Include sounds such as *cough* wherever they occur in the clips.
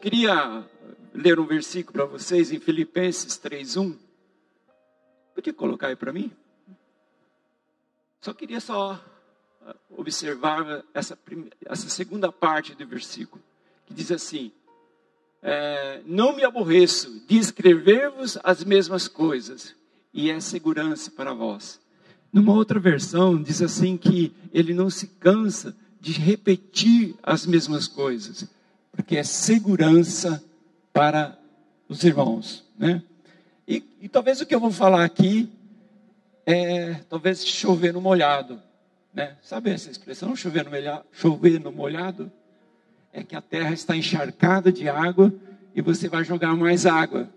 Queria ler um versículo para vocês em Filipenses 3:1. Podia colocar aí para mim? Só queria só ah, observar essa, essa segunda parte do versículo, que diz assim: é, Não me aborreço de escrever-vos as mesmas coisas, e é segurança para vós. Numa outra versão, diz assim que ele não se cansa de repetir as mesmas coisas, porque é segurança para os irmãos. Né? E, e talvez o que eu vou falar aqui é talvez chover no molhado. Né? Sabe essa expressão, chover no, molhado, chover no molhado? É que a terra está encharcada de água e você vai jogar mais água.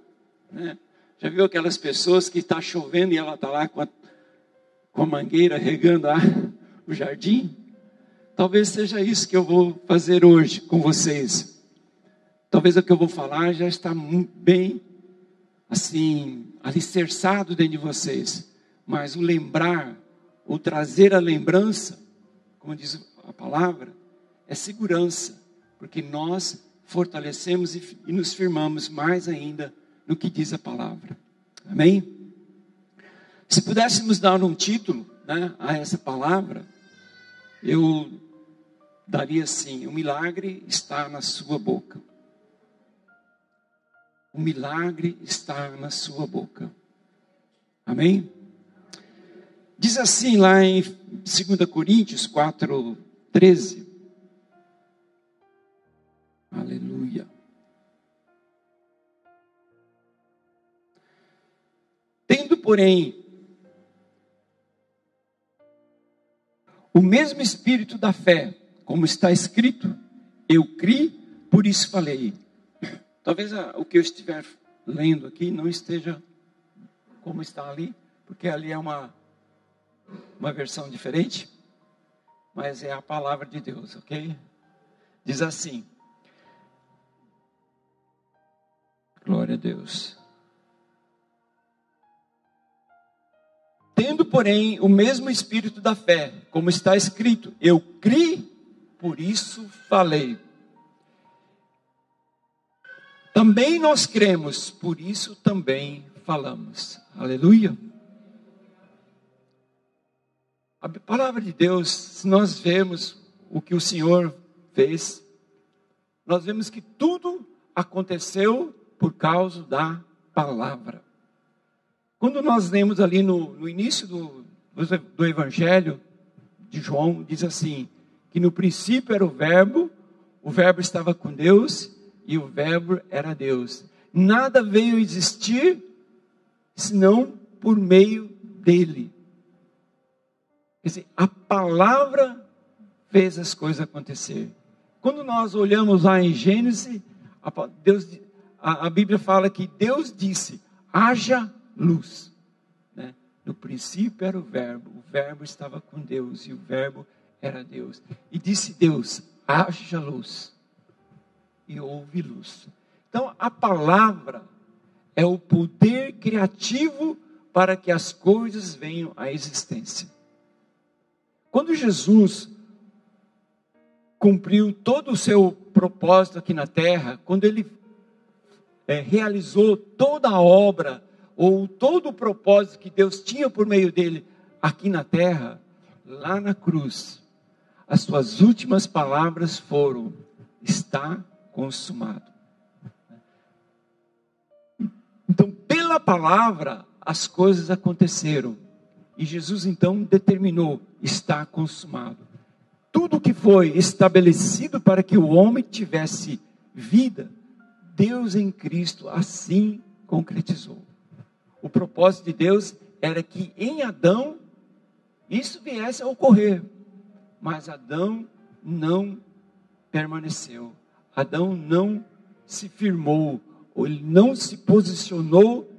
Né? Já viu aquelas pessoas que está chovendo e ela está lá com a, com a mangueira regando a, o jardim? Talvez seja isso que eu vou fazer hoje com vocês. Talvez o que eu vou falar já está bem, assim, alicerçado dentro de vocês. Mas o lembrar, o trazer a lembrança, como diz a palavra, é segurança, porque nós fortalecemos e, e nos firmamos mais ainda no que diz a palavra. Amém? Se pudéssemos dar um título né, a essa palavra, eu daria assim: o milagre está na sua boca. O milagre está na sua boca. Amém? Diz assim lá em 2 Coríntios 4, 13. Aleluia. Tendo, porém, o mesmo espírito da fé, como está escrito, eu criei, por isso falei. Talvez o que eu estiver lendo aqui não esteja como está ali, porque ali é uma, uma versão diferente, mas é a palavra de Deus, ok? Diz assim: Glória a Deus. Tendo, porém, o mesmo espírito da fé, como está escrito, eu criei, por isso falei. Também nós cremos, por isso também falamos. Aleluia. A palavra de Deus, se nós vemos o que o Senhor fez, nós vemos que tudo aconteceu por causa da palavra. Quando nós lemos ali no, no início do, do, do Evangelho de João, diz assim: que no princípio era o Verbo, o Verbo estava com Deus e o Verbo era Deus. Nada veio existir senão por meio dele. Quer dizer, a palavra fez as coisas acontecer. Quando nós olhamos lá em Gênesis, a, Deus, a, a Bíblia fala que Deus disse: haja luz. Né? No princípio era o Verbo, o Verbo estava com Deus e o Verbo era Deus. E disse Deus: haja luz. E houve luz. Então a palavra é o poder criativo para que as coisas venham à existência. Quando Jesus cumpriu todo o seu propósito aqui na terra, quando ele é, realizou toda a obra ou todo o propósito que Deus tinha por meio dele aqui na terra, lá na cruz, as suas últimas palavras foram: está consumado. Então, pela palavra, as coisas aconteceram. E Jesus então determinou: está consumado. Tudo que foi estabelecido para que o homem tivesse vida, Deus em Cristo assim concretizou. O propósito de Deus era que em Adão isso viesse a ocorrer. Mas Adão não permaneceu. Adão não se firmou, ou ele não se posicionou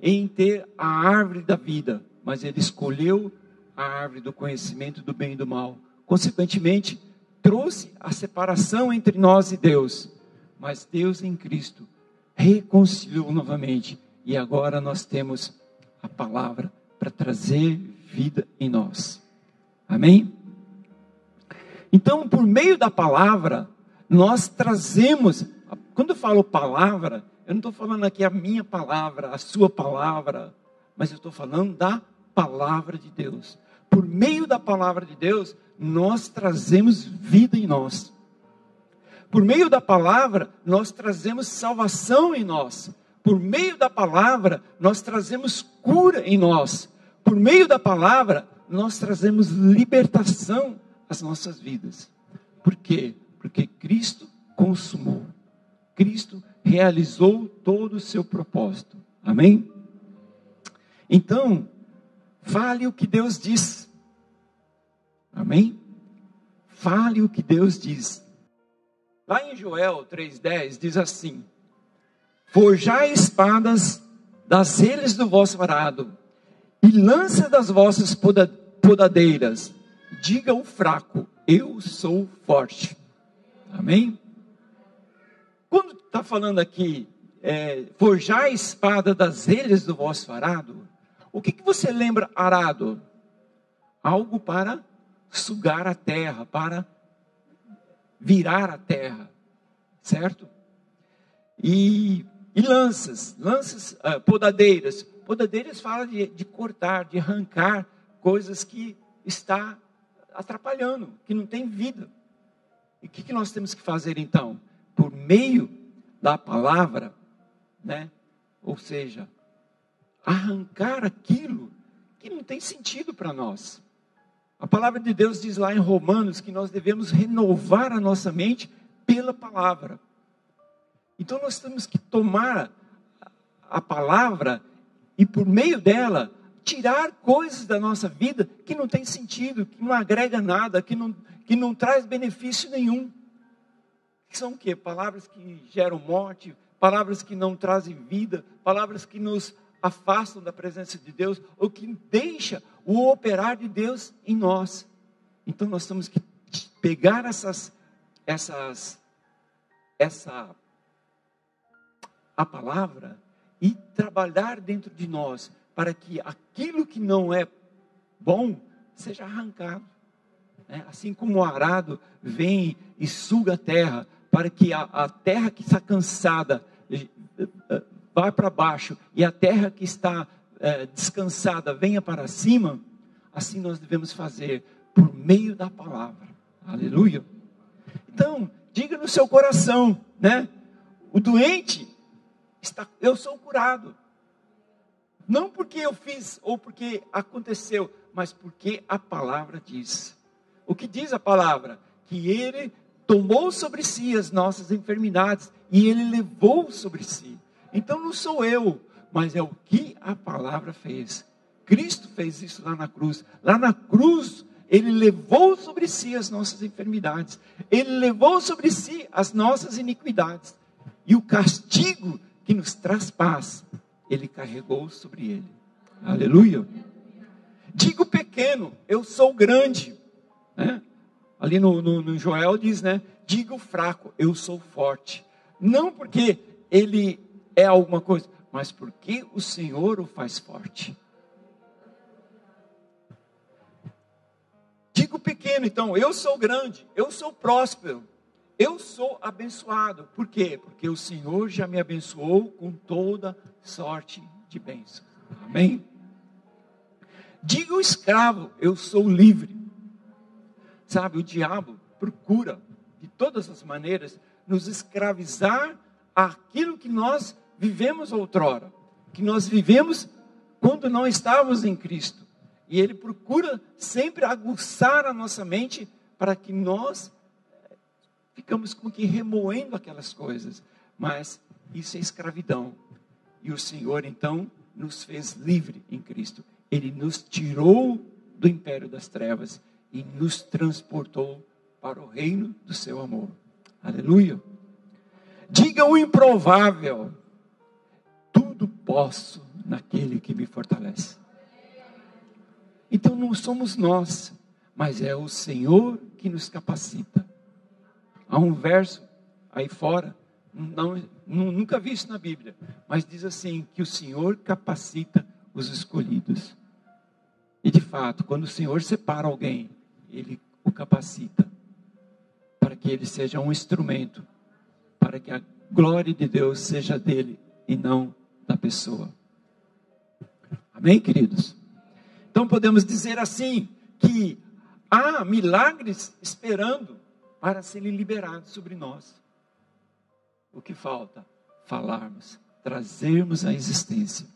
em ter a árvore da vida, mas ele escolheu a árvore do conhecimento do bem e do mal. Consequentemente, trouxe a separação entre nós e Deus. Mas Deus em Cristo reconciliou novamente e agora nós temos a palavra para trazer vida em nós. Amém? Então, por meio da palavra, nós trazemos quando eu falo palavra, eu não estou falando aqui a minha palavra, a sua palavra, mas eu estou falando da palavra de Deus. Por meio da palavra de Deus, nós trazemos vida em nós. Por meio da palavra, nós trazemos salvação em nós. Por meio da palavra, nós trazemos cura em nós. Por meio da palavra, nós trazemos libertação às nossas vidas. Por quê? Porque Cristo consumou. Cristo realizou todo o seu propósito. Amém? Então, fale o que Deus diz. Amém? Fale o que Deus diz. Lá em Joel 3,10 diz assim: Forjai espadas das redes do vosso arado, e lança das vossas podadeiras. Diga o fraco: Eu sou forte. Amém? Quando está falando aqui, é, forjar a espada das redes do vosso arado, o que, que você lembra arado? Algo para sugar a terra, para virar a terra, certo? E, e lanças, lanças, uh, podadeiras. Podadeiras fala de, de cortar, de arrancar coisas que está atrapalhando, que não tem vida. E o que, que nós temos que fazer então? Por meio da palavra, né? Ou seja, arrancar aquilo que não tem sentido para nós. A palavra de Deus diz lá em Romanos que nós devemos renovar a nossa mente pela palavra. Então nós temos que tomar a palavra e por meio dela tirar coisas da nossa vida que não tem sentido, que não agrega nada, que não, que não traz benefício nenhum. São o quê? Palavras que geram morte, palavras que não trazem vida, palavras que nos afastam da presença de Deus ou que deixa o operar de Deus em nós. Então nós temos que pegar essas essas essa a palavra e trabalhar dentro de nós para que aquilo que não é bom seja arrancado. É, assim como o arado vem e suga a terra, para que a, a terra que está cansada vai para baixo e a terra que está é, descansada venha para cima, assim nós devemos fazer por meio da palavra. Aleluia. Então, diga no seu coração, né? O doente está, eu sou curado. Não porque eu fiz ou porque aconteceu, mas porque a palavra diz. O que diz a palavra? Que ele tomou sobre si as nossas enfermidades e ele levou sobre si. Então não sou eu, mas é o que a palavra fez. Cristo fez isso lá na cruz. Lá na cruz, ele levou sobre si as nossas enfermidades. Ele levou sobre si as nossas iniquidades. E o castigo que nos traz paz, ele carregou sobre ele. Aleluia. Digo pequeno, eu sou grande. Né? Ali no, no, no Joel diz, né? Digo fraco, eu sou forte. Não porque ele é alguma coisa, mas porque o Senhor o faz forte. Digo pequeno, então, eu sou grande, eu sou próspero, eu sou abençoado. Por quê? Porque o Senhor já me abençoou com toda sorte de bênçãos. Amém? Digo escravo, eu sou livre. Sabe, o diabo procura, de todas as maneiras, nos escravizar aquilo que nós vivemos outrora, que nós vivemos quando não estávamos em Cristo. E ele procura sempre aguçar a nossa mente para que nós ficamos com que remoendo aquelas coisas. Mas isso é escravidão. E o Senhor então nos fez livre em Cristo. Ele nos tirou do império das trevas e nos transportou para o reino do seu amor. Aleluia. Diga o improvável tudo posso naquele que me fortalece. Então não somos nós, mas é o Senhor que nos capacita. Há um verso aí fora, não, nunca vi isso na Bíblia, mas diz assim: que o Senhor capacita os escolhidos. E de fato, quando o Senhor separa alguém, ele o capacita para que ele seja um instrumento, para que a glória de Deus seja dele e não da pessoa. Amém, queridos? Então podemos dizer assim que há milagres esperando para serem liberados sobre nós. O que falta? Falarmos, trazermos a existência.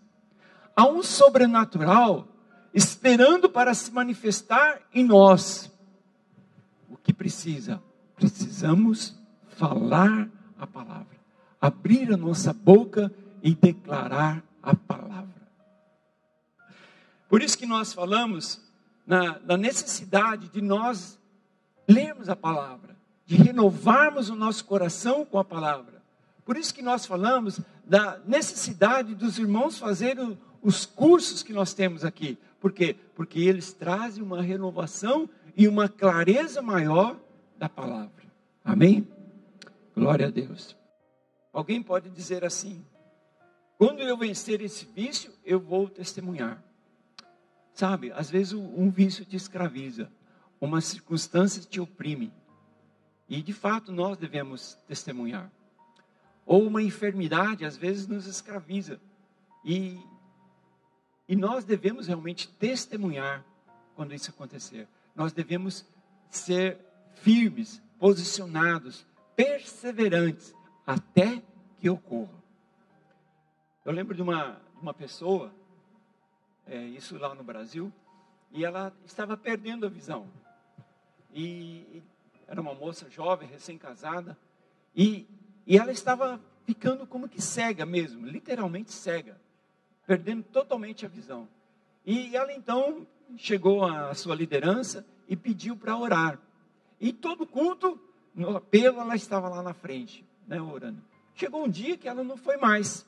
Há um sobrenatural esperando para se manifestar em nós. O que precisa? Precisamos falar a palavra, abrir a nossa boca e declarar a palavra. Por isso que nós falamos na, na necessidade de nós lermos a palavra, de renovarmos o nosso coração com a palavra. Por isso que nós falamos da necessidade dos irmãos fazerem os cursos que nós temos aqui. Por quê? Porque eles trazem uma renovação e uma clareza maior da palavra. Amém? Glória a Deus. Alguém pode dizer assim: quando eu vencer esse vício, eu vou testemunhar. Sabe, às vezes um vício te escraviza, uma circunstância te oprime. E de fato nós devemos testemunhar. Ou uma enfermidade às vezes nos escraviza. E, e nós devemos realmente testemunhar quando isso acontecer. Nós devemos ser firmes, posicionados, perseverantes até que ocorra. Eu lembro de uma, uma pessoa, é, isso lá no Brasil, e ela estava perdendo a visão. E, era uma moça jovem, recém-casada, e, e ela estava ficando como que cega mesmo, literalmente cega, perdendo totalmente a visão. E ela então chegou à sua liderança e pediu para orar. E todo culto no apelo, ela estava lá na frente, né, orando. Chegou um dia que ela não foi mais.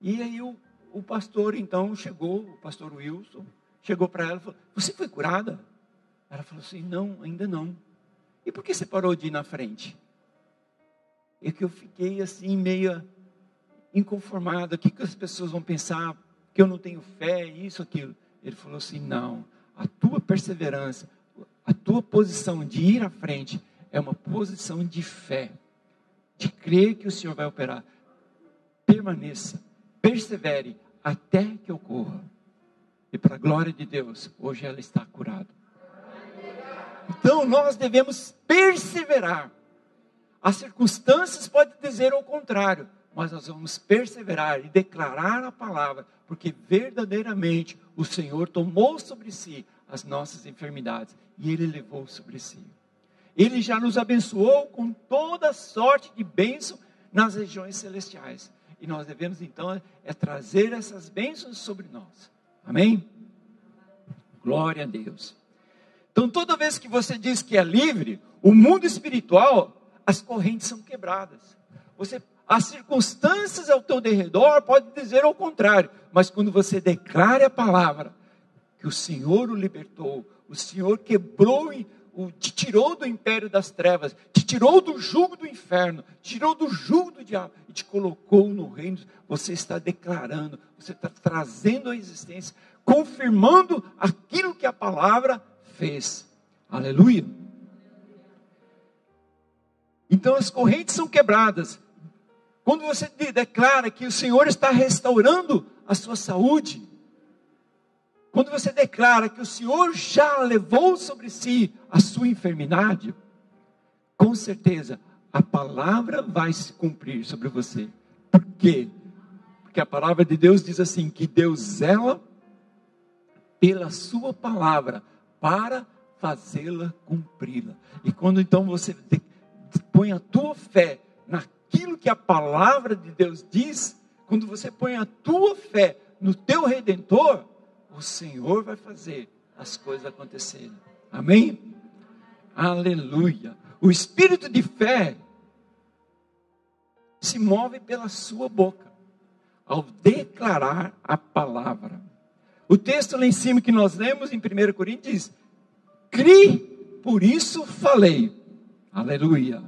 E aí o, o pastor, então, chegou, o pastor Wilson, chegou para ela e falou: Você foi curada? Ela falou assim: Não, ainda não. E por que você parou de ir na frente? É que eu fiquei assim, meio inconformada. O que, que as pessoas vão pensar? Que eu não tenho fé, isso, aquilo. Ele falou assim: Não, a tua perseverança, a tua posição de ir à frente é uma posição de fé, de crer que o Senhor vai operar. Permaneça, persevere até que ocorra. E para a glória de Deus, hoje ela está curada. Então nós devemos perseverar. As circunstâncias podem dizer o contrário, mas nós vamos perseverar e declarar a palavra, porque verdadeiramente o Senhor tomou sobre si as nossas enfermidades e Ele levou sobre si. Ele já nos abençoou com toda sorte de bênção nas regiões celestiais. E nós devemos então é trazer essas bênçãos sobre nós. Amém? Glória a Deus. Então, toda vez que você diz que é livre, o mundo espiritual, as correntes são quebradas. Você, as circunstâncias ao teu derredor podem dizer o contrário, mas quando você declara a palavra que o Senhor o libertou, o Senhor quebrou o, te tirou do império das trevas, te tirou do jugo do inferno, tirou do jugo do diabo e te colocou no reino. Você está declarando, você está trazendo a existência, confirmando aquilo que a palavra fez. Aleluia. Então as correntes são quebradas. Quando você declara que o Senhor está restaurando a sua saúde, quando você declara que o Senhor já levou sobre si a sua enfermidade, com certeza a palavra vai se cumprir sobre você. Por quê? Porque a palavra de Deus diz assim: que Deus zela pela sua palavra para fazê-la cumpri-la. E quando então você põe a tua fé naquilo que a palavra de Deus diz, quando você põe a tua fé no teu redentor, o Senhor vai fazer as coisas acontecerem. Amém? Aleluia. O espírito de fé se move pela sua boca ao declarar a palavra. O texto lá em cima que nós lemos em 1 Coríntios diz: Cri, por isso falei. Aleluia.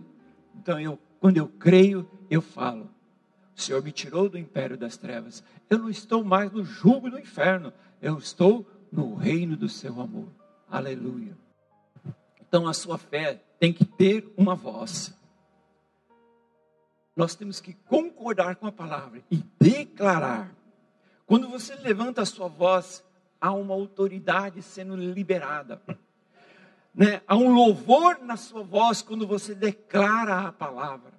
Então eu, quando eu creio, eu falo. O Senhor me tirou do império das trevas. Eu não estou mais no jugo do inferno. Eu estou no reino do seu amor. Aleluia. Então a sua fé tem que ter uma voz. nós temos que concordar com a palavra e declarar. Quando você levanta a sua voz, há uma autoridade sendo liberada. Né? Há um louvor na sua voz quando você declara a palavra.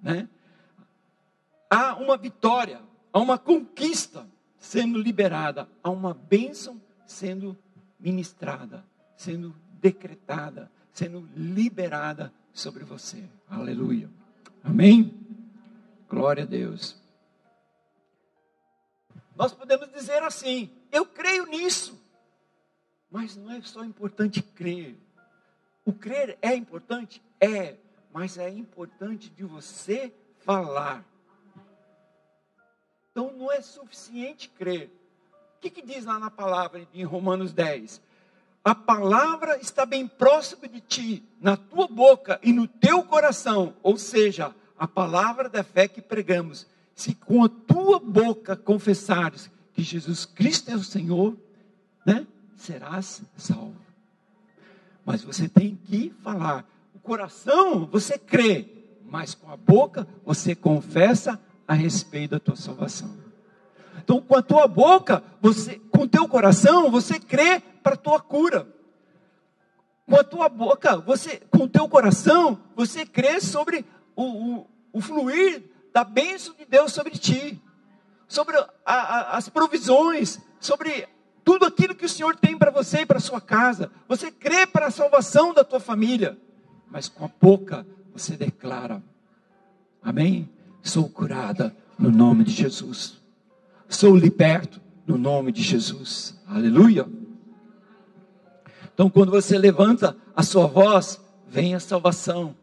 Né? Há uma vitória, há uma conquista sendo liberada, há uma bênção sendo ministrada, sendo decretada, sendo liberada sobre você. Aleluia. Amém? Glória a Deus. Nós podemos dizer assim: eu creio nisso. Mas não é só importante crer. O crer é importante? É. Mas é importante de você falar. Então não é suficiente crer. O que, que diz lá na palavra em Romanos 10? A palavra está bem próximo de ti, na tua boca e no teu coração. Ou seja, a palavra da fé que pregamos. Se com a tua boca confessares que Jesus Cristo é o Senhor, né, serás salvo. Mas você tem que falar. O coração você crê, mas com a boca você confessa a respeito da tua salvação. Então, com a tua boca, você, com o teu coração, você crê para a tua cura. Com a tua boca, você, com o teu coração, você crê sobre o, o, o fluir da bênção de Deus sobre ti, sobre a, a, as provisões, sobre tudo aquilo que o Senhor tem para você e para sua casa. Você crê para a salvação da tua família, mas com a boca você declara: Amém? Sou curada no nome de Jesus. Sou liberto no nome de Jesus. Aleluia. Então, quando você levanta a sua voz, vem a salvação.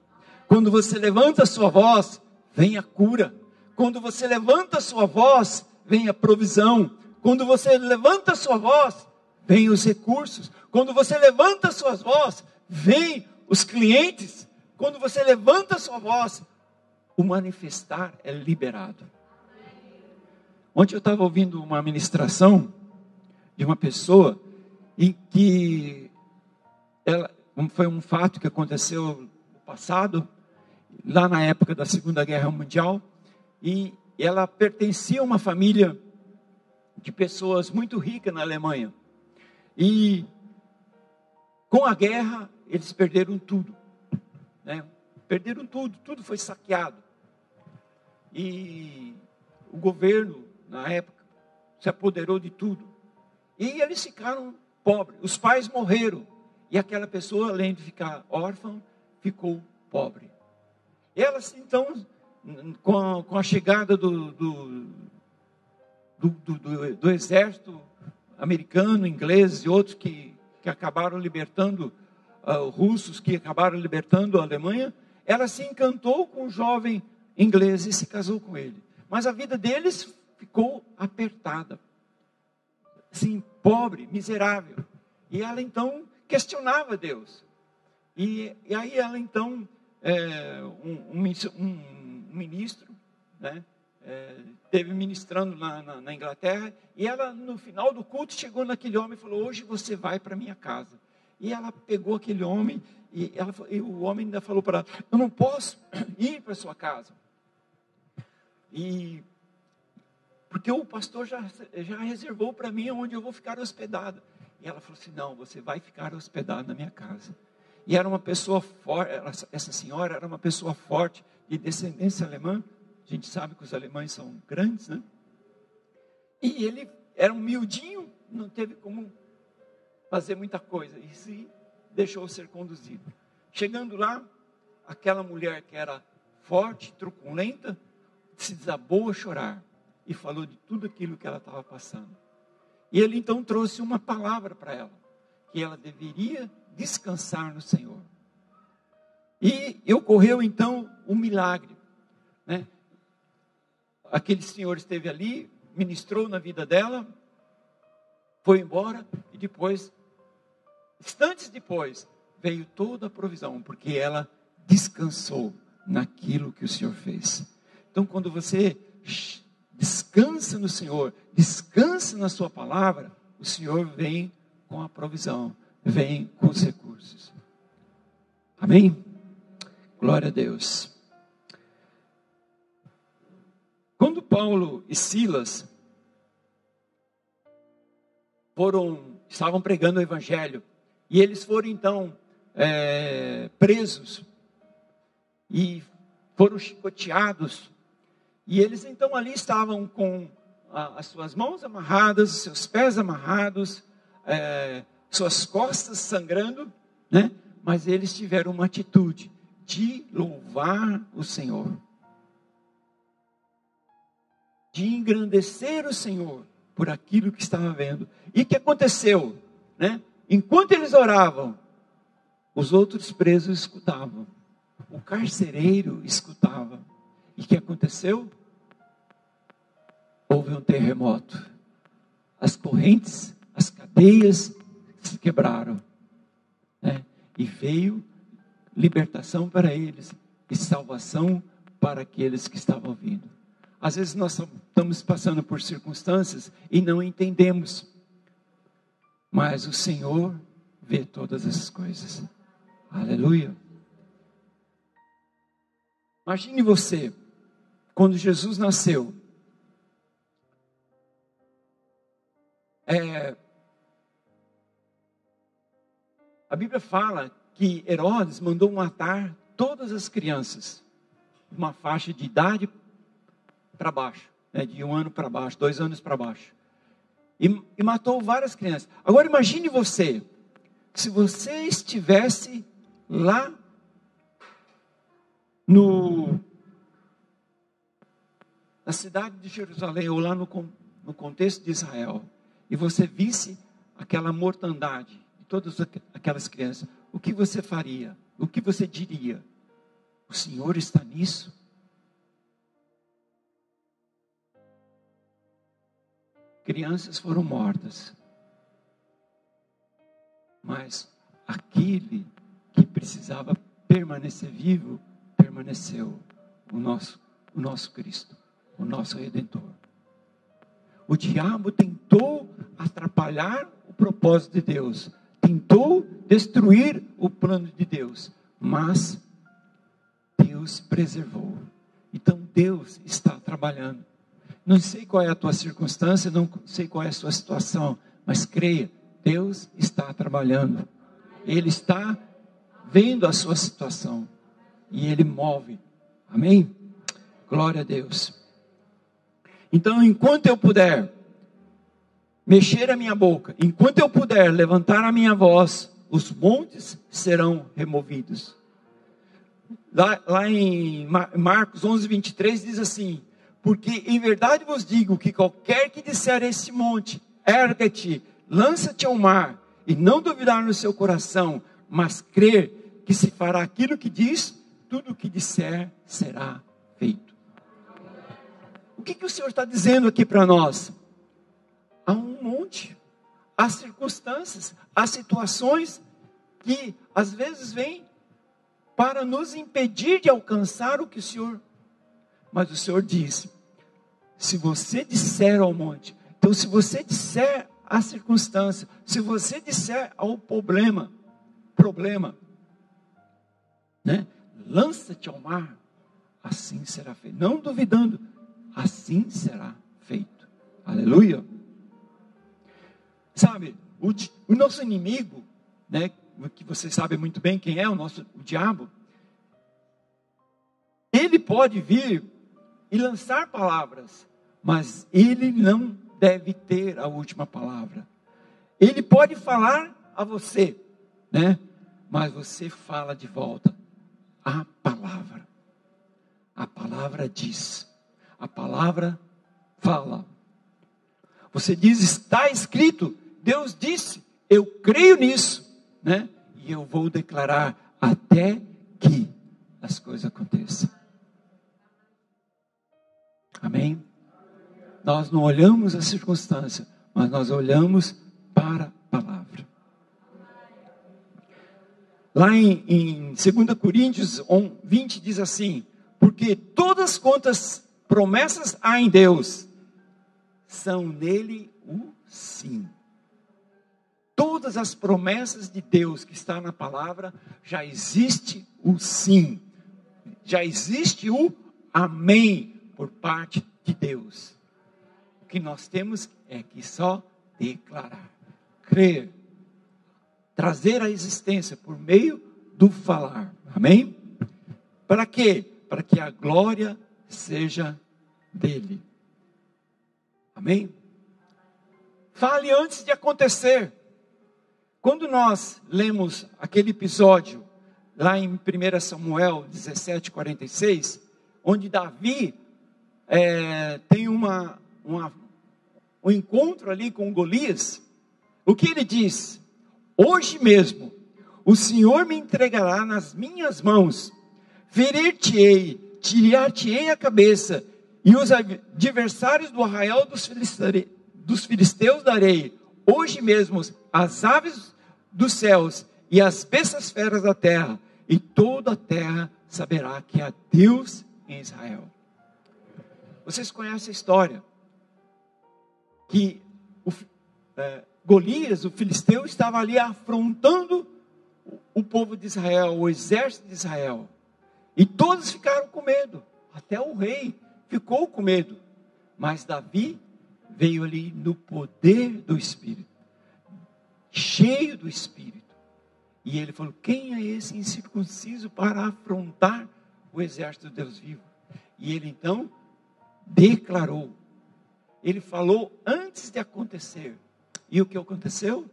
Quando você levanta a sua voz, vem a cura. Quando você levanta a sua voz, vem a provisão. Quando você levanta a sua voz, vem os recursos. Quando você levanta a sua voz, vem os clientes. Quando você levanta a sua voz, o manifestar é liberado. Ontem eu estava ouvindo uma ministração de uma pessoa em que ela, foi um fato que aconteceu no passado, lá na época da Segunda Guerra Mundial, e ela pertencia a uma família de pessoas muito ricas na Alemanha. E com a guerra, eles perderam tudo. Né? Perderam tudo, tudo foi saqueado. E o governo, na época, se apoderou de tudo. E eles ficaram pobres. Os pais morreram. E aquela pessoa, além de ficar órfã, ficou pobre. Elas, então, com a, com a chegada do do, do, do, do, exército americano, inglês e outros que, que acabaram libertando, uh, russos que acabaram libertando a Alemanha, ela se encantou com um jovem inglês e se casou com ele. Mas a vida deles ficou apertada. Assim, pobre, miserável. E ela então questionava Deus. E, e aí ela então, é, um, um, ministro, né, é, teve ministrando na, na, na, Inglaterra, e ela no final do culto chegou naquele homem e falou, hoje você vai para minha casa. E ela pegou aquele homem, e, ela, e o homem ainda falou para ela, eu não posso *clears throat* ir para sua casa. E porque o pastor já, já reservou para mim onde eu vou ficar hospedada. E ela falou assim: Não, você vai ficar hospedado na minha casa. E era uma pessoa forte, essa senhora era uma pessoa forte, de descendência alemã. A gente sabe que os alemães são grandes, né? E ele era um miudinho, não teve como fazer muita coisa. E se deixou ser conduzido. Chegando lá, aquela mulher que era forte, truculenta, se desabou a chorar e falou de tudo aquilo que ela estava passando. E ele então trouxe uma palavra para ela, que ela deveria descansar no Senhor. E ocorreu então um milagre. Né? Aquele senhor esteve ali, ministrou na vida dela, foi embora e depois, instantes depois, veio toda a provisão, porque ela descansou naquilo que o Senhor fez. Então, quando você descansa no Senhor, descansa na Sua palavra, o Senhor vem com a provisão, vem com os recursos. Amém? Glória a Deus. quando Paulo e Silas foram, estavam pregando o evangelho, e eles foram então é, presos e foram chicoteados, e eles então ali estavam com a, as suas mãos amarradas, os seus pés amarrados, é, suas costas sangrando, né? Mas eles tiveram uma atitude de louvar o Senhor, de engrandecer o Senhor por aquilo que estava vendo. E o que aconteceu, né? Enquanto eles oravam, os outros presos escutavam. O carcereiro escutava. E o que aconteceu? Houve um terremoto. As correntes, as cadeias se quebraram. Né? E veio libertação para eles e salvação para aqueles que estavam vindo. Às vezes nós estamos passando por circunstâncias e não entendemos. Mas o Senhor vê todas essas coisas. Aleluia. Imagine você, quando Jesus nasceu, é, a Bíblia fala que Herodes mandou matar todas as crianças, uma faixa de idade para baixo, né, de um ano para baixo, dois anos para baixo, e, e matou várias crianças. Agora imagine você, se você estivesse lá no na cidade de Jerusalém ou lá no, no contexto de Israel e você visse aquela mortandade de todas aquelas crianças, o que você faria? O que você diria? O Senhor está nisso? Crianças foram mortas, mas aquele que precisava permanecer vivo, permaneceu o nosso, o nosso Cristo, o nosso Redentor. O diabo tentou atrapalhar o propósito de Deus, tentou destruir o plano de Deus, mas Deus preservou. Então Deus está trabalhando. Não sei qual é a tua circunstância, não sei qual é a sua situação, mas creia, Deus está trabalhando. Ele está vendo a sua situação e ele move. Amém? Glória a Deus. Então, enquanto eu puder mexer a minha boca, enquanto eu puder levantar a minha voz, os montes serão removidos. Lá, lá em Marcos 11, 23 diz assim: Porque em verdade vos digo que qualquer que disser a esse monte, erga-te, lança-te ao mar, e não duvidar no seu coração, mas crer que se fará aquilo que diz, tudo o que disser será feito. O que, que o Senhor está dizendo aqui para nós? Há um monte, há circunstâncias, há situações que às vezes vêm para nos impedir de alcançar o que o Senhor. Mas o Senhor diz: se você disser ao monte, então se você disser à circunstância, se você disser ao problema, problema, né? Lança-te ao mar, assim será feito. Não duvidando, assim será feito. Aleluia. Sabe, o, o nosso inimigo, né, que você sabe muito bem quem é o nosso o diabo, ele pode vir e lançar palavras, mas ele não deve ter a última palavra. Ele pode falar a você, né? Mas você fala de volta a palavra. A palavra diz. A palavra fala. Você diz, está escrito. Deus disse, eu creio nisso, né? E eu vou declarar até que as coisas aconteçam. Amém? Nós não olhamos a circunstância, mas nós olhamos para Lá em, em 2 Coríntios 20 diz assim: Porque todas quantas promessas há em Deus, são nele o sim. Todas as promessas de Deus que está na palavra, já existe o sim. Já existe o amém por parte de Deus. O que nós temos é que só declarar, crer, trazer a existência por meio do falar. Amém? Para quê? Para que a glória seja dele. Amém? Fale antes de acontecer. Quando nós lemos aquele episódio lá em 1 Samuel 17, 46, onde Davi é, tem uma, uma, um encontro ali com Golias, o que ele diz? Hoje mesmo, o Senhor me entregará nas minhas mãos, ferir-te-ei, tirar-te-ei a cabeça, e os adversários do arraial dos, filisteus darei, hoje mesmo, as aves dos céus e as bestas feras da terra, e toda a terra saberá que há Deus em Israel. Vocês conhecem a história que o, é, Golias, o filisteu, estava ali afrontando o povo de Israel, o exército de Israel. E todos ficaram com medo, até o rei ficou com medo. Mas Davi veio ali no poder do Espírito, cheio do Espírito. E ele falou: Quem é esse incircunciso para afrontar o exército de Deus vivo? E ele então declarou. Ele falou antes de acontecer. E o que aconteceu?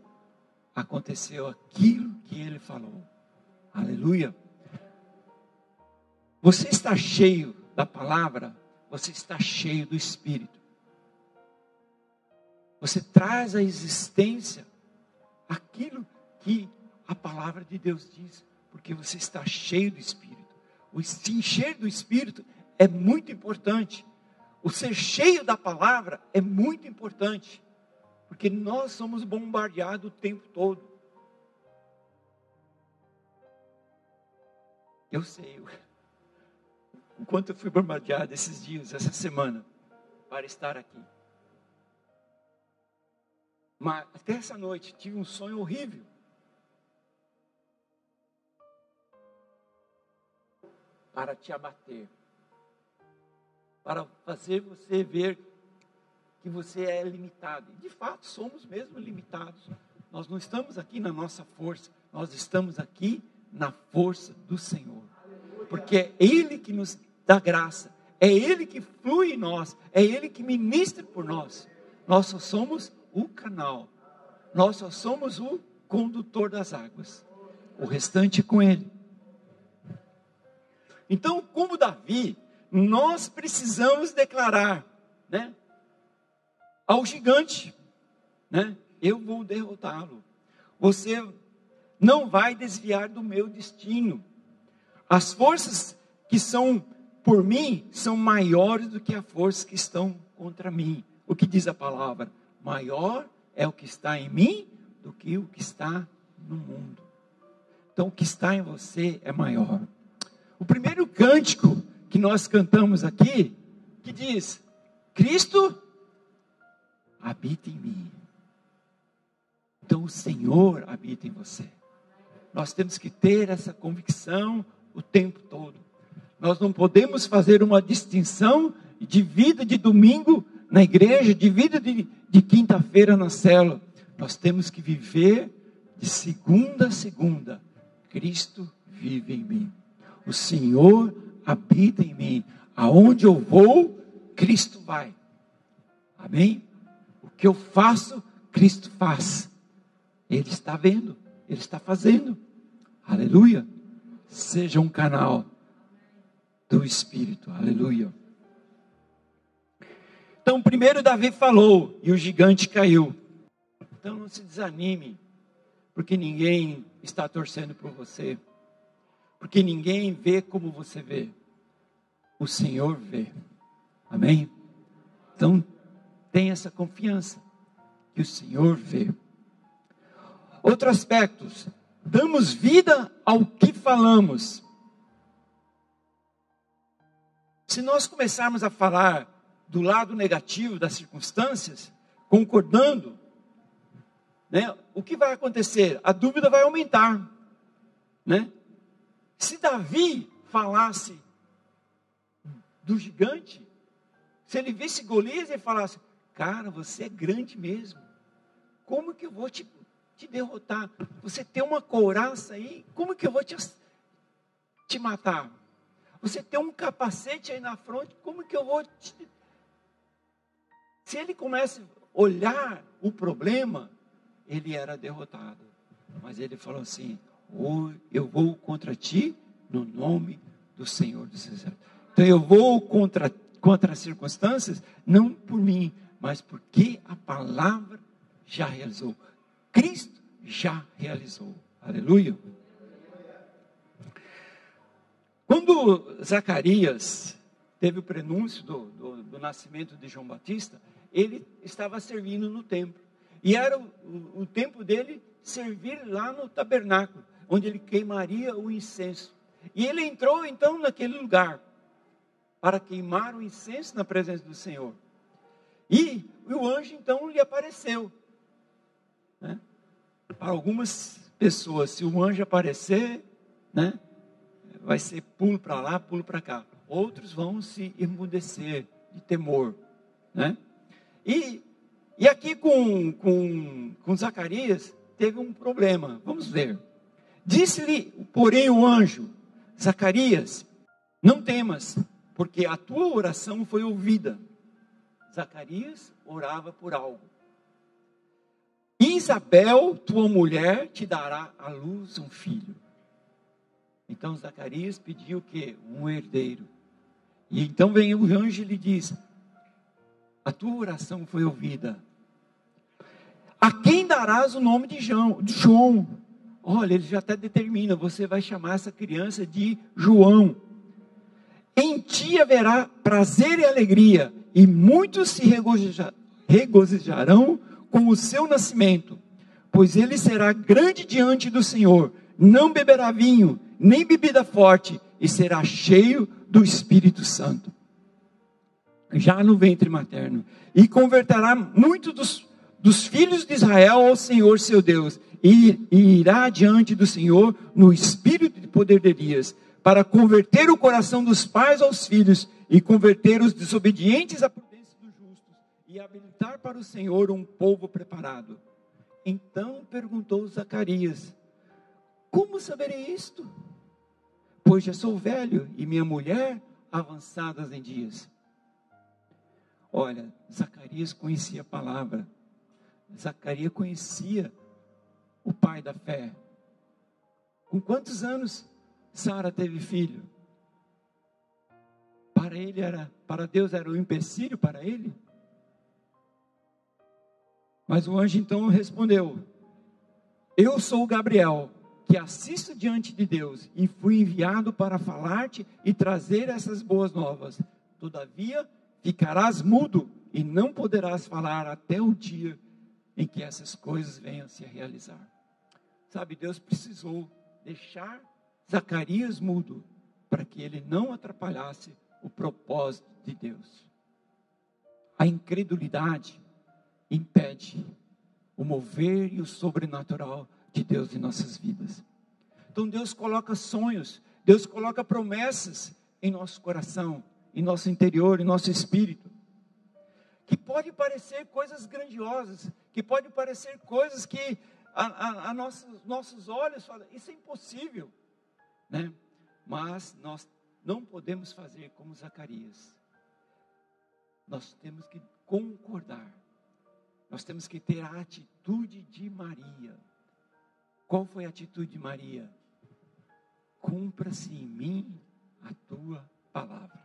Aconteceu aquilo que ele falou. Aleluia. Você está cheio da palavra, você está cheio do Espírito. Você traz à existência aquilo que a palavra de Deus diz, porque você está cheio do Espírito. O se encher do Espírito é muito importante. O ser cheio da palavra é muito importante, porque nós somos bombardeados o tempo todo. Eu sei o quanto eu fui bombardeado esses dias, essa semana, para estar aqui. Mas até essa noite tive um sonho horrível. Para te abater para fazer você ver que você é limitado. De fato, somos mesmo limitados. Nós não estamos aqui na nossa força, nós estamos aqui na força do Senhor. Porque é Ele que nos dá graça, é Ele que flui em nós, é Ele que ministra por nós. Nós só somos o canal, nós só somos o condutor das águas. O restante com Ele. Então, como Davi, nós precisamos declarar, né? Ao gigante, né? Eu vou derrotá-lo. Você não vai desviar do meu destino. As forças que são por mim são maiores do que as forças que estão contra mim. O que diz a palavra? Maior é o que está em mim do que o que está no mundo. Então, o que está em você é maior. O primeiro cântico que nós cantamos aqui, que diz: Cristo habita em mim. Então o Senhor habita em você. Nós temos que ter essa convicção o tempo todo. Nós não podemos fazer uma distinção de vida de domingo na igreja, de vida de, de quinta-feira na célula. Nós temos que viver de segunda a segunda. Cristo vive em mim. O Senhor habita em mim. Aonde eu vou, Cristo vai. Amém? O que eu faço, Cristo faz. Ele está vendo, ele está fazendo. Aleluia. Seja um canal do Espírito. Aleluia. Então, primeiro Davi falou e o gigante caiu. Então não se desanime, porque ninguém está torcendo por você. Porque ninguém vê como você vê. O Senhor vê. Amém? Então, tenha essa confiança que o Senhor vê. Outro aspecto, damos vida ao que falamos. Se nós começarmos a falar do lado negativo das circunstâncias, concordando, né, o que vai acontecer? A dúvida vai aumentar, né? Se Davi falasse do gigante, Se ele visse Golias e falasse: Cara, você é grande mesmo. Como que eu vou te, te derrotar? Você tem uma couraça aí, como que eu vou te, te matar? Você tem um capacete aí na frente, como que eu vou te. Se ele começa a olhar o problema, ele era derrotado. Mas ele falou assim: Eu vou contra ti no nome do Senhor dos Exércitos. Então eu vou contra, contra as circunstâncias, não por mim, mas porque a palavra já realizou. Cristo já realizou. Aleluia. Quando Zacarias teve o prenúncio do, do, do, nascimento de João Batista, ele estava servindo no templo. E era o, o, o tempo dele servir lá no tabernáculo, onde ele queimaria o incenso. E ele entrou então naquele lugar para queimar o incenso na presença do Senhor. E o anjo então lhe apareceu. Né? Para algumas pessoas, se o anjo aparecer, né, vai ser pulo para lá, pulo para cá. Outros vão se emudecer de temor. Né? E, e aqui com, com, com Zacarias teve um problema. Vamos ver. Disse-lhe, porém, o anjo: Zacarias, não temas, porque a tua oração foi ouvida. Zacarias orava por algo. Isabel, tua mulher, te dará à luz um filho. Então Zacarias pediu o quê? Um herdeiro. E então vem o anjo e lhe diz: A tua oração foi ouvida. A quem darás o nome de João? Olha, ele já até determina: você vai chamar essa criança de João. Em ti haverá prazer e alegria, e muitos se regozijarão com o seu nascimento, pois ele será grande diante do Senhor, não beberá vinho, nem bebida forte, e será cheio do Espírito Santo. Já no ventre materno, e converterá muitos dos, dos filhos de Israel ao Senhor seu Deus, e, e irá diante do Senhor no espírito de poder de Elias, para converter o coração dos pais aos filhos e converter os desobedientes à prudência dos justos e habilitar para o Senhor um povo preparado. Então perguntou Zacarias: Como saberei isto? Pois já sou velho e minha mulher avançadas em dias. Olha, Zacarias conhecia a palavra. Zacarias conhecia o pai da fé. Com quantos anos Sara teve filho? Para ele era, para Deus era um empecilho para ele? Mas o anjo então respondeu: Eu sou Gabriel, que assisto diante de Deus e fui enviado para falar-te e trazer essas boas novas. Todavia, ficarás mudo e não poderás falar até o dia em que essas coisas venham a se realizar. Sabe, Deus precisou deixar Zacarias mudo, para que ele não atrapalhasse o propósito de Deus. A incredulidade impede o mover e o sobrenatural de Deus em nossas vidas. Então Deus coloca sonhos, Deus coloca promessas em nosso coração, em nosso interior, em nosso espírito. Que pode parecer coisas grandiosas, que pode parecer coisas que a, a, a nossos, nossos olhos falam, isso é impossível né? Mas nós não podemos fazer como Zacarias. Nós temos que concordar. Nós temos que ter a atitude de Maria. Qual foi a atitude de Maria? Cumpra-se em mim a tua palavra.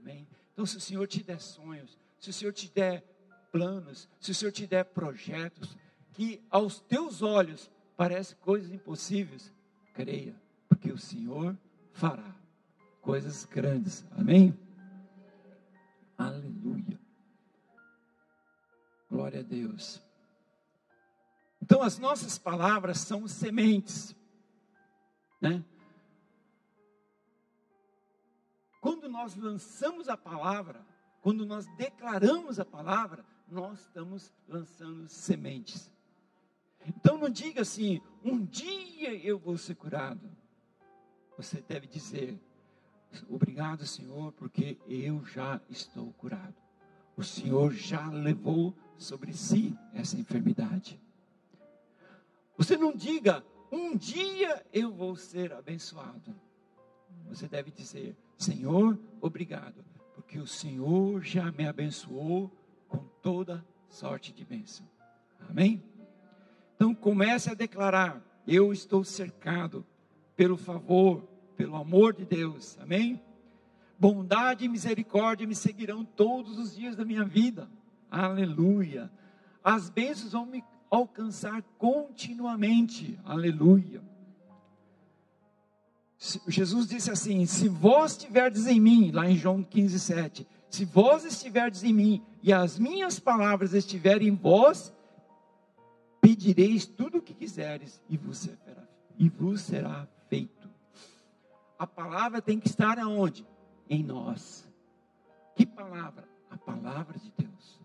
Amém? Então, se o Senhor te der sonhos, se o Senhor te der planos, se o Senhor te der projetos, que aos teus olhos parecem coisas impossíveis, creia que o Senhor fará coisas grandes. Amém? Aleluia. Glória a Deus. Então, as nossas palavras são sementes, né? Quando nós lançamos a palavra, quando nós declaramos a palavra, nós estamos lançando sementes. Então não diga assim, um dia eu vou ser curado você deve dizer: Obrigado, Senhor, porque eu já estou curado. O Senhor já levou sobre si essa enfermidade. Você não diga, um dia eu vou ser abençoado. Você deve dizer, Senhor, obrigado, porque o Senhor já me abençoou com toda sorte de bênção. Amém? Então comece a declarar: eu estou cercado pelo favor, pelo amor de Deus. Amém? Bondade e misericórdia me seguirão todos os dias da minha vida. Aleluia. As bênçãos vão me alcançar continuamente. Aleluia. Jesus disse assim: Se vós estiverdes em mim, lá em João 15, 7, se vós estiverdes em mim e as minhas palavras estiverem em vós, pedireis tudo o que quiseres e vos será, e vos será feito. A palavra tem que estar aonde? Em nós. Que palavra? A palavra de Deus.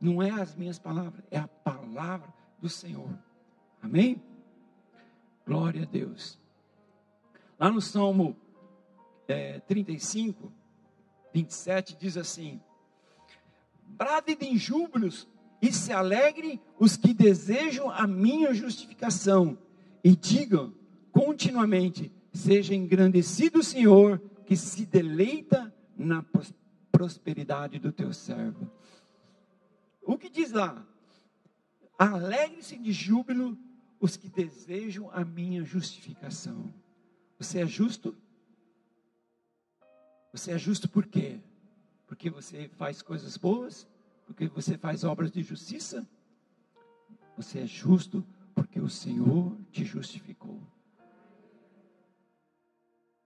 Não é as minhas palavras, é a palavra do Senhor. Amém? Glória a Deus. Lá no Salmo é, 35, 27, diz assim: Bradem em júbilos e se alegrem os que desejam a minha justificação, e digam continuamente: Seja engrandecido o Senhor, que se deleita na prosperidade do teu servo. O que diz lá? Alegre-se de júbilo os que desejam a minha justificação. Você é justo? Você é justo por quê? Porque você faz coisas boas? Porque você faz obras de justiça? Você é justo porque o Senhor te justificou.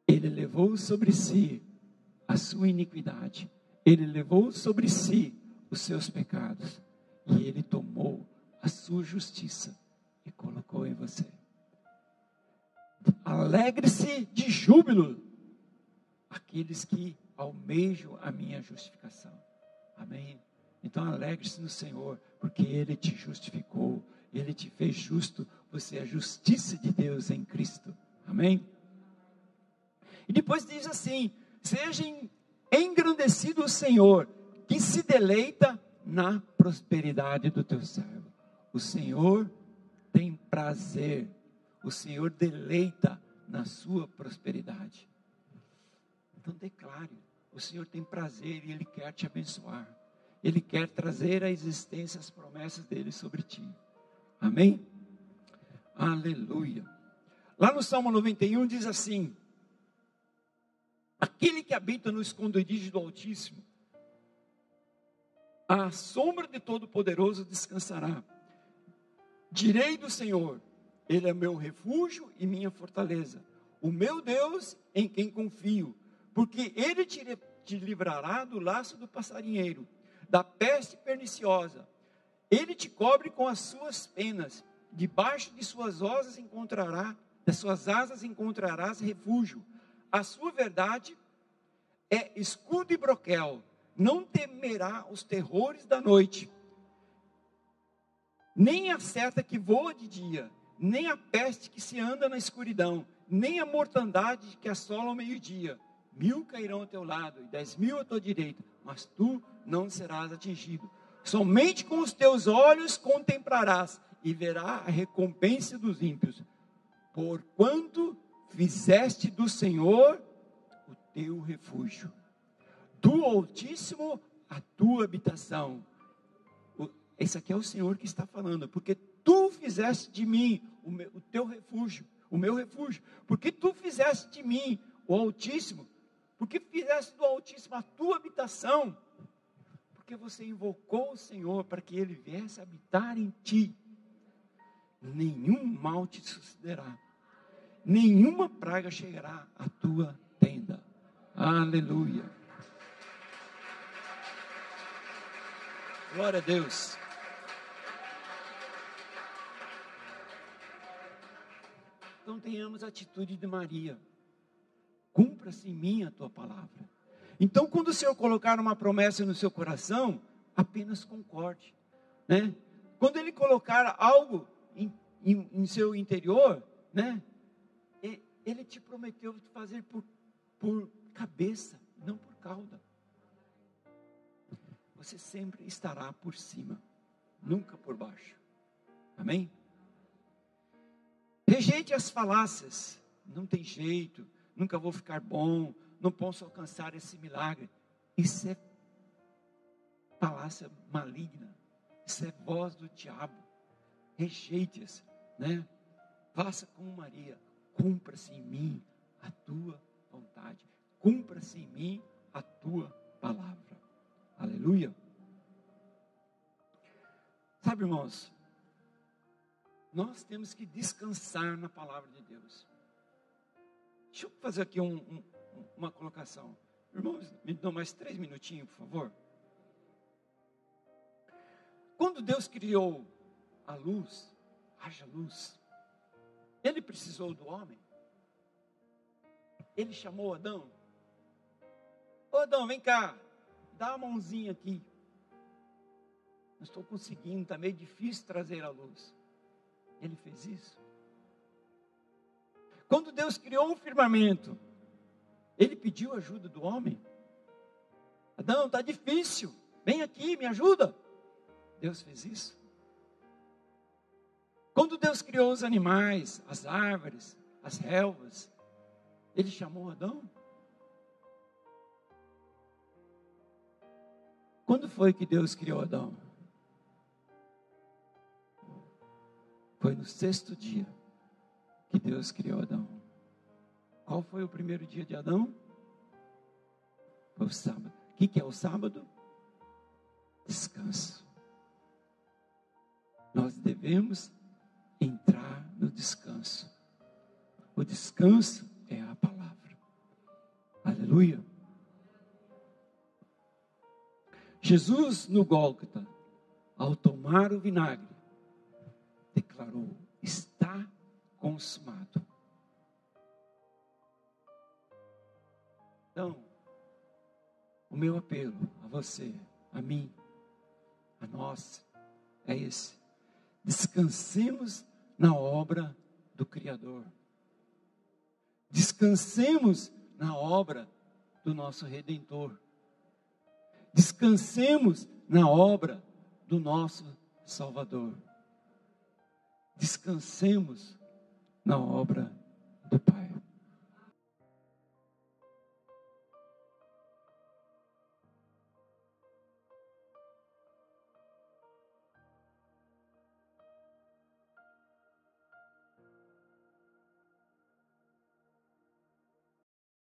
Ele levou sobre si a sua iniquidade. Ele levou sobre si os seus pecados. E ele tomou a sua justiça e colocou em você. Alegre-se de júbilo aqueles que almejam a minha justificação. Amém? Então alegre-se no Senhor, porque Ele te justificou, Ele te fez justo, você é a justiça de Deus em Cristo. Amém? E depois diz assim: seja engrandecido o Senhor, que se deleita na prosperidade do teu servo. O Senhor tem prazer, o Senhor deleita na sua prosperidade. Então declare: o Senhor tem prazer e Ele quer te abençoar. Ele quer trazer à existência as promessas dele sobre ti. Amém? Aleluia. Lá no Salmo 91 diz assim: Aquele que habita no esconderijo do Altíssimo, a sombra de Todo-Poderoso descansará. Direi do Senhor, Ele é meu refúgio e minha fortaleza, o meu Deus em quem confio, porque Ele te, te livrará do laço do passarinheiro, da peste perniciosa. Ele te cobre com as suas penas, debaixo de suas asas encontrará, das suas asas encontrarás refúgio. A sua verdade é escudo e broquel não temerá os terrores da noite, nem a seta que voa de dia, nem a peste que se anda na escuridão, nem a mortandade que assola ao meio-dia. Mil cairão ao teu lado e dez mil à tua direita, mas tu não serás atingido. Somente com os teus olhos contemplarás e verá a recompensa dos ímpios. Porquanto fizeste do Senhor o teu refúgio do Altíssimo a tua habitação. Esse aqui é o Senhor que está falando, porque tu fizeste de mim o, meu, o teu refúgio, o meu refúgio, porque tu fizeste de mim o Altíssimo, porque fizeste do Altíssimo a tua habitação, porque você invocou o Senhor para que ele viesse habitar em ti. Nenhum mal te sucederá, nenhuma praga chegará à tua tenda. Aleluia. Glória a Deus. Então tenhamos a atitude de Maria. Cumpra-se em mim a tua palavra. Então, quando o Senhor colocar uma promessa no seu coração, apenas concorde. Né? Quando Ele colocar algo em, em, em seu interior, né? Ele te prometeu fazer por, por cabeça, não por cauda. Você sempre estará por cima, nunca por baixo. Amém? Rejeite as falácias. Não tem jeito, nunca vou ficar bom, não posso alcançar esse milagre. Isso é falácia maligna. Isso é voz do diabo. Rejeite-as, né? Faça como Maria. Cumpra-se em mim a tua vontade. Cumpra-se em mim a tua palavra. Aleluia. Sabe, irmãos, nós temos que descansar na palavra de Deus. Deixa eu fazer aqui um, um, uma colocação. Irmãos, me dão mais três minutinhos, por favor. Quando Deus criou a luz, haja luz, Ele precisou do homem. Ele chamou Adão. Ô Adão, vem cá, dá uma mãozinha aqui. Não estou conseguindo, está meio difícil trazer a luz. Ele fez isso. Quando Deus criou o firmamento, Ele pediu ajuda do homem. Adão, está difícil, vem aqui, me ajuda. Deus fez isso. Quando Deus criou os animais, as árvores, as relvas, Ele chamou Adão. Quando foi que Deus criou Adão? Foi no sexto dia que Deus criou Adão. Qual foi o primeiro dia de Adão? Foi o sábado. O que, é o sábado? Descanso. Nós devemos entrar no descanso. O descanso é a palavra. Aleluia. Jesus no Gólgota, ao tomar o vinagre, declarou: está consumado. Então, o meu apelo a você, a mim, a nós, é esse: descansemos na obra do Criador, descansemos na obra do nosso Redentor, descansemos na obra do nosso Salvador descansemos na obra